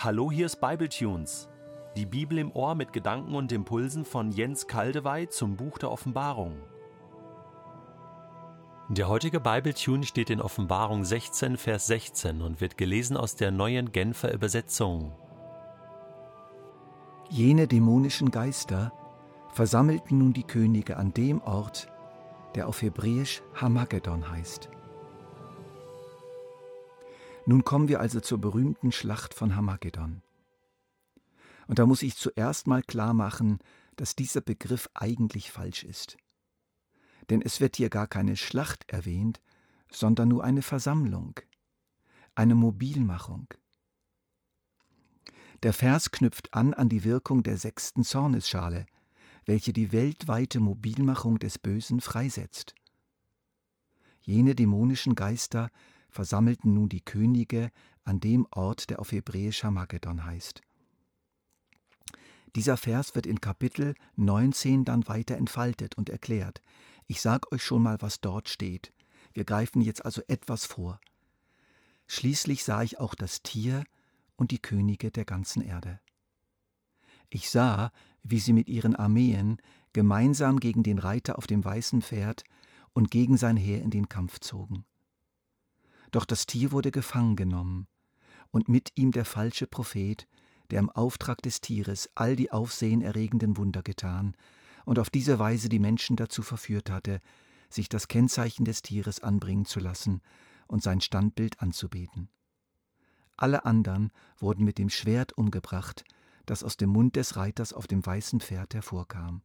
Hallo, hier ist Bibletunes. Die Bibel im Ohr mit Gedanken und Impulsen von Jens Kaldewey zum Buch der Offenbarung. Der heutige Bibletune steht in Offenbarung 16, Vers 16 und wird gelesen aus der neuen Genfer Übersetzung. Jene dämonischen Geister versammelten nun die Könige an dem Ort, der auf Hebräisch Hamagedon heißt. Nun kommen wir also zur berühmten Schlacht von Hamagedon. Und da muss ich zuerst mal klar machen, dass dieser Begriff eigentlich falsch ist. Denn es wird hier gar keine Schlacht erwähnt, sondern nur eine Versammlung, eine Mobilmachung. Der Vers knüpft an an die Wirkung der sechsten Zornesschale, welche die weltweite Mobilmachung des Bösen freisetzt. Jene dämonischen Geister versammelten nun die Könige an dem Ort, der auf Hebräisch Hamagedon heißt. Dieser Vers wird in Kapitel 19 dann weiter entfaltet und erklärt. Ich sag euch schon mal, was dort steht. Wir greifen jetzt also etwas vor. Schließlich sah ich auch das Tier und die Könige der ganzen Erde. Ich sah, wie sie mit ihren Armeen gemeinsam gegen den Reiter auf dem weißen Pferd und gegen sein Heer in den Kampf zogen. Doch das Tier wurde gefangen genommen, und mit ihm der falsche Prophet, der im Auftrag des Tieres all die aufsehenerregenden Wunder getan und auf diese Weise die Menschen dazu verführt hatte, sich das Kennzeichen des Tieres anbringen zu lassen und sein Standbild anzubeten. Alle anderen wurden mit dem Schwert umgebracht, das aus dem Mund des Reiters auf dem weißen Pferd hervorkam.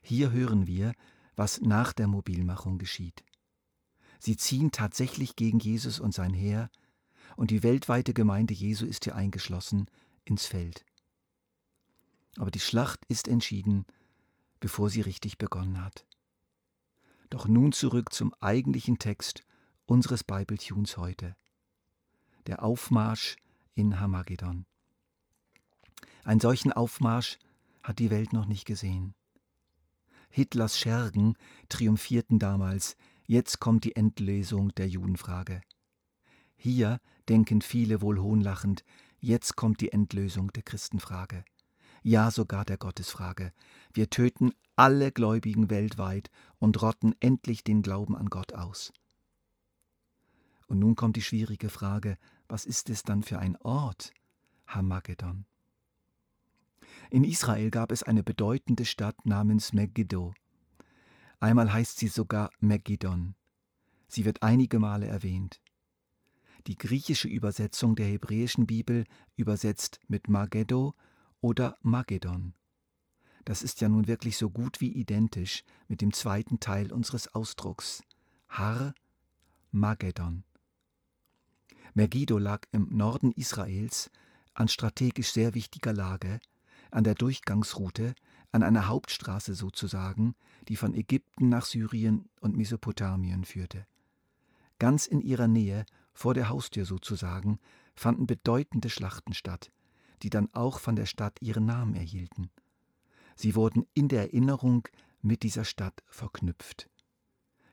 Hier hören wir, was nach der Mobilmachung geschieht. Sie ziehen tatsächlich gegen Jesus und sein Heer, und die weltweite Gemeinde Jesu ist hier eingeschlossen, ins Feld. Aber die Schlacht ist entschieden, bevor sie richtig begonnen hat. Doch nun zurück zum eigentlichen Text unseres Bibletunes heute. Der Aufmarsch in Hamagedon. Einen solchen Aufmarsch hat die Welt noch nicht gesehen. Hitlers Schergen triumphierten damals Jetzt kommt die Endlösung der Judenfrage. Hier denken viele wohl hohnlachend, jetzt kommt die Endlösung der Christenfrage. Ja, sogar der Gottesfrage. Wir töten alle Gläubigen weltweit und rotten endlich den Glauben an Gott aus. Und nun kommt die schwierige Frage, was ist es dann für ein Ort, Hamagedon? In Israel gab es eine bedeutende Stadt namens Megiddo. Einmal heißt sie sogar Megiddon. Sie wird einige Male erwähnt. Die griechische Übersetzung der hebräischen Bibel übersetzt mit Mageddo oder Magedon. Das ist ja nun wirklich so gut wie identisch mit dem zweiten Teil unseres Ausdrucks. Har Magedon. Megiddo lag im Norden Israels an strategisch sehr wichtiger Lage, an der Durchgangsroute an einer Hauptstraße sozusagen, die von Ägypten nach Syrien und Mesopotamien führte. Ganz in ihrer Nähe, vor der Haustür sozusagen, fanden bedeutende Schlachten statt, die dann auch von der Stadt ihren Namen erhielten. Sie wurden in der Erinnerung mit dieser Stadt verknüpft.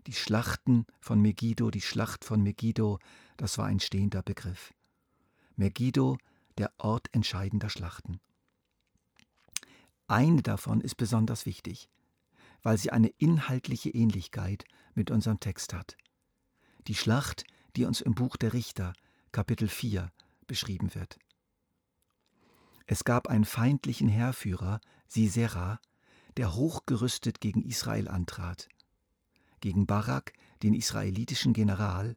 Die Schlachten von Megiddo, die Schlacht von Megiddo, das war ein stehender Begriff. Megiddo, der Ort entscheidender Schlachten. Eine davon ist besonders wichtig, weil sie eine inhaltliche Ähnlichkeit mit unserem Text hat. Die Schlacht, die uns im Buch der Richter, Kapitel 4, beschrieben wird. Es gab einen feindlichen Heerführer, Sisera, der hochgerüstet gegen Israel antrat. Gegen Barak, den israelitischen General,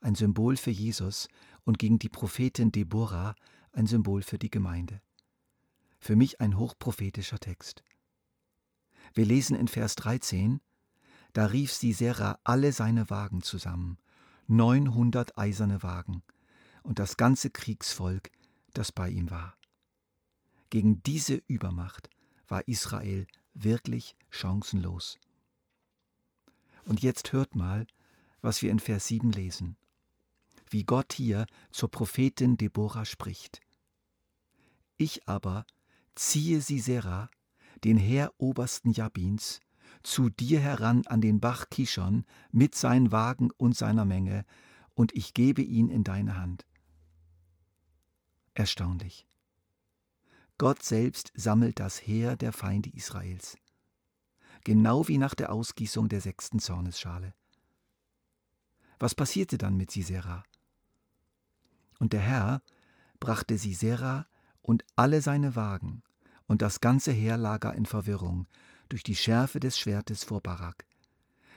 ein Symbol für Jesus, und gegen die Prophetin Deborah, ein Symbol für die Gemeinde. Für mich ein hochprophetischer Text. Wir lesen in Vers 13, da rief Sisera alle seine Wagen zusammen, 900 eiserne Wagen und das ganze Kriegsvolk, das bei ihm war. Gegen diese Übermacht war Israel wirklich chancenlos. Und jetzt hört mal, was wir in Vers 7 lesen. Wie Gott hier zur Prophetin Deborah spricht. Ich aber ziehe Sisera, den Heerobersten Jabins, zu dir heran an den Bach Kishon mit seinen Wagen und seiner Menge, und ich gebe ihn in deine Hand. Erstaunlich. Gott selbst sammelt das Heer der Feinde Israels. Genau wie nach der Ausgießung der sechsten Zornesschale. Was passierte dann mit Sisera? Und der Herr brachte Sisera und alle seine Wagen und das ganze Heerlager in Verwirrung durch die Schärfe des Schwertes vor Barak.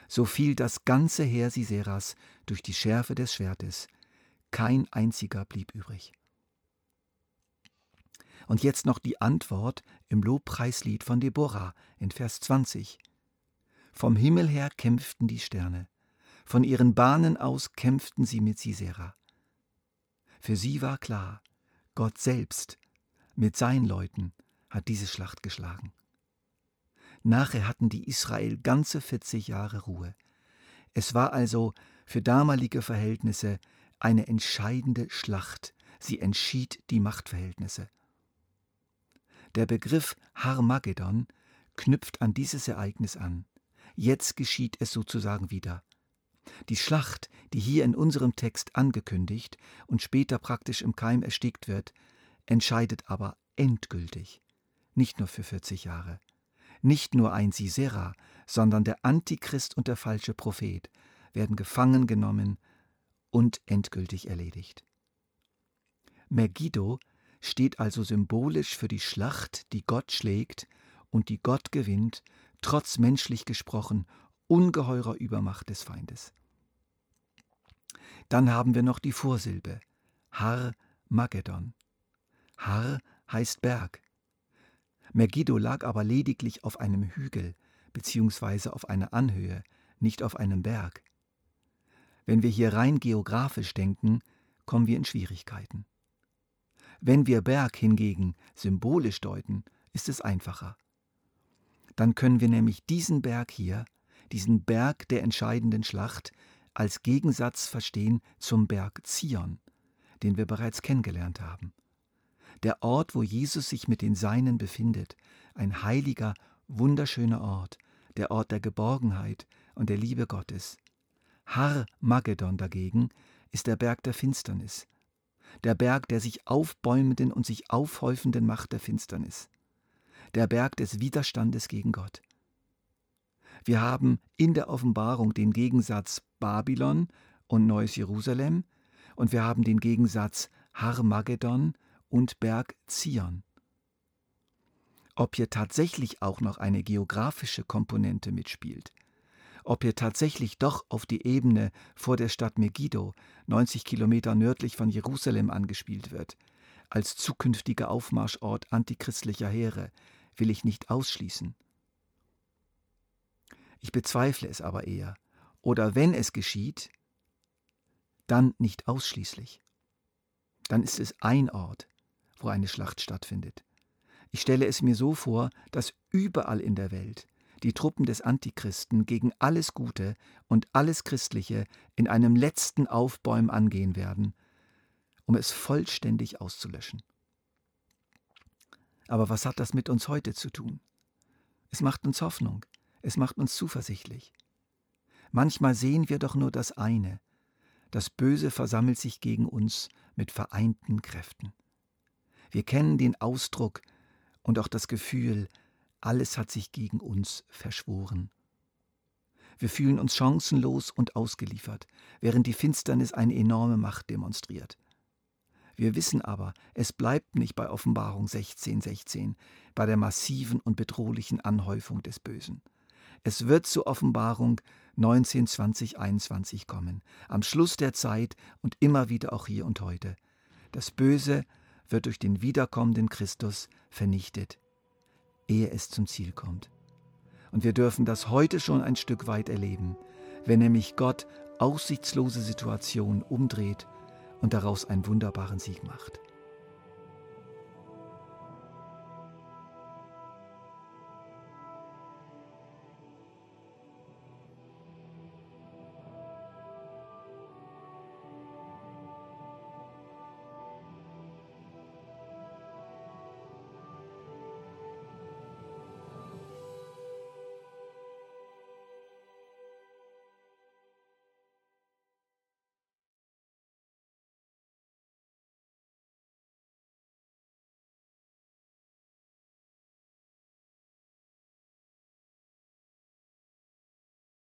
So fiel das ganze Heer Siseras durch die Schärfe des Schwertes, kein einziger blieb übrig. Und jetzt noch die Antwort im Lobpreislied von Deborah in Vers 20. Vom Himmel her kämpften die Sterne, von ihren Bahnen aus kämpften sie mit Sisera. Für sie war klar, Gott selbst mit seinen Leuten hat diese Schlacht geschlagen. Nachher hatten die Israel ganze 40 Jahre Ruhe. Es war also für damalige Verhältnisse eine entscheidende Schlacht. Sie entschied die Machtverhältnisse. Der Begriff Harmageddon knüpft an dieses Ereignis an. Jetzt geschieht es sozusagen wieder. Die Schlacht, die hier in unserem Text angekündigt und später praktisch im Keim erstickt wird, entscheidet aber endgültig, nicht nur für 40 Jahre. Nicht nur ein Sisera, sondern der Antichrist und der falsche Prophet werden gefangen genommen und endgültig erledigt. Megiddo steht also symbolisch für die Schlacht, die Gott schlägt und die Gott gewinnt, trotz menschlich gesprochen ungeheurer Übermacht des Feindes. Dann haben wir noch die Vorsilbe Har Magedon. Har heißt Berg. Megiddo lag aber lediglich auf einem Hügel bzw. auf einer Anhöhe, nicht auf einem Berg. Wenn wir hier rein geografisch denken, kommen wir in Schwierigkeiten. Wenn wir Berg hingegen symbolisch deuten, ist es einfacher. Dann können wir nämlich diesen Berg hier, diesen Berg der entscheidenden Schlacht, als Gegensatz verstehen zum Berg Zion, den wir bereits kennengelernt haben. Der Ort, wo Jesus sich mit den Seinen befindet, ein heiliger, wunderschöner Ort, der Ort der Geborgenheit und der Liebe Gottes. Har Magedon dagegen ist der Berg der Finsternis, der Berg der sich aufbäumenden und sich aufhäufenden Macht der Finsternis, der Berg des Widerstandes gegen Gott. Wir haben in der Offenbarung den Gegensatz Babylon und Neues Jerusalem und wir haben den Gegensatz Harmagedon und Berg Zion. Ob hier tatsächlich auch noch eine geografische Komponente mitspielt, ob hier tatsächlich doch auf die Ebene vor der Stadt Megiddo, 90 Kilometer nördlich von Jerusalem, angespielt wird, als zukünftiger Aufmarschort antichristlicher Heere, will ich nicht ausschließen. Ich bezweifle es aber eher, oder wenn es geschieht, dann nicht ausschließlich. Dann ist es ein Ort, wo eine Schlacht stattfindet. Ich stelle es mir so vor, dass überall in der Welt die Truppen des Antichristen gegen alles Gute und alles Christliche in einem letzten Aufbäumen angehen werden, um es vollständig auszulöschen. Aber was hat das mit uns heute zu tun? Es macht uns Hoffnung, es macht uns zuversichtlich. Manchmal sehen wir doch nur das eine, das Böse versammelt sich gegen uns mit vereinten Kräften. Wir kennen den Ausdruck und auch das Gefühl, alles hat sich gegen uns verschworen. Wir fühlen uns chancenlos und ausgeliefert, während die Finsternis eine enorme Macht demonstriert. Wir wissen aber, es bleibt nicht bei Offenbarung 16, 16, bei der massiven und bedrohlichen Anhäufung des Bösen. Es wird zur Offenbarung 19, 20, 21 kommen, am Schluss der Zeit und immer wieder auch hier und heute. Das Böse wird durch den wiederkommenden Christus vernichtet ehe es zum Ziel kommt. Und wir dürfen das heute schon ein Stück weit erleben, wenn nämlich Gott aussichtslose Situationen umdreht und daraus einen wunderbaren Sieg macht.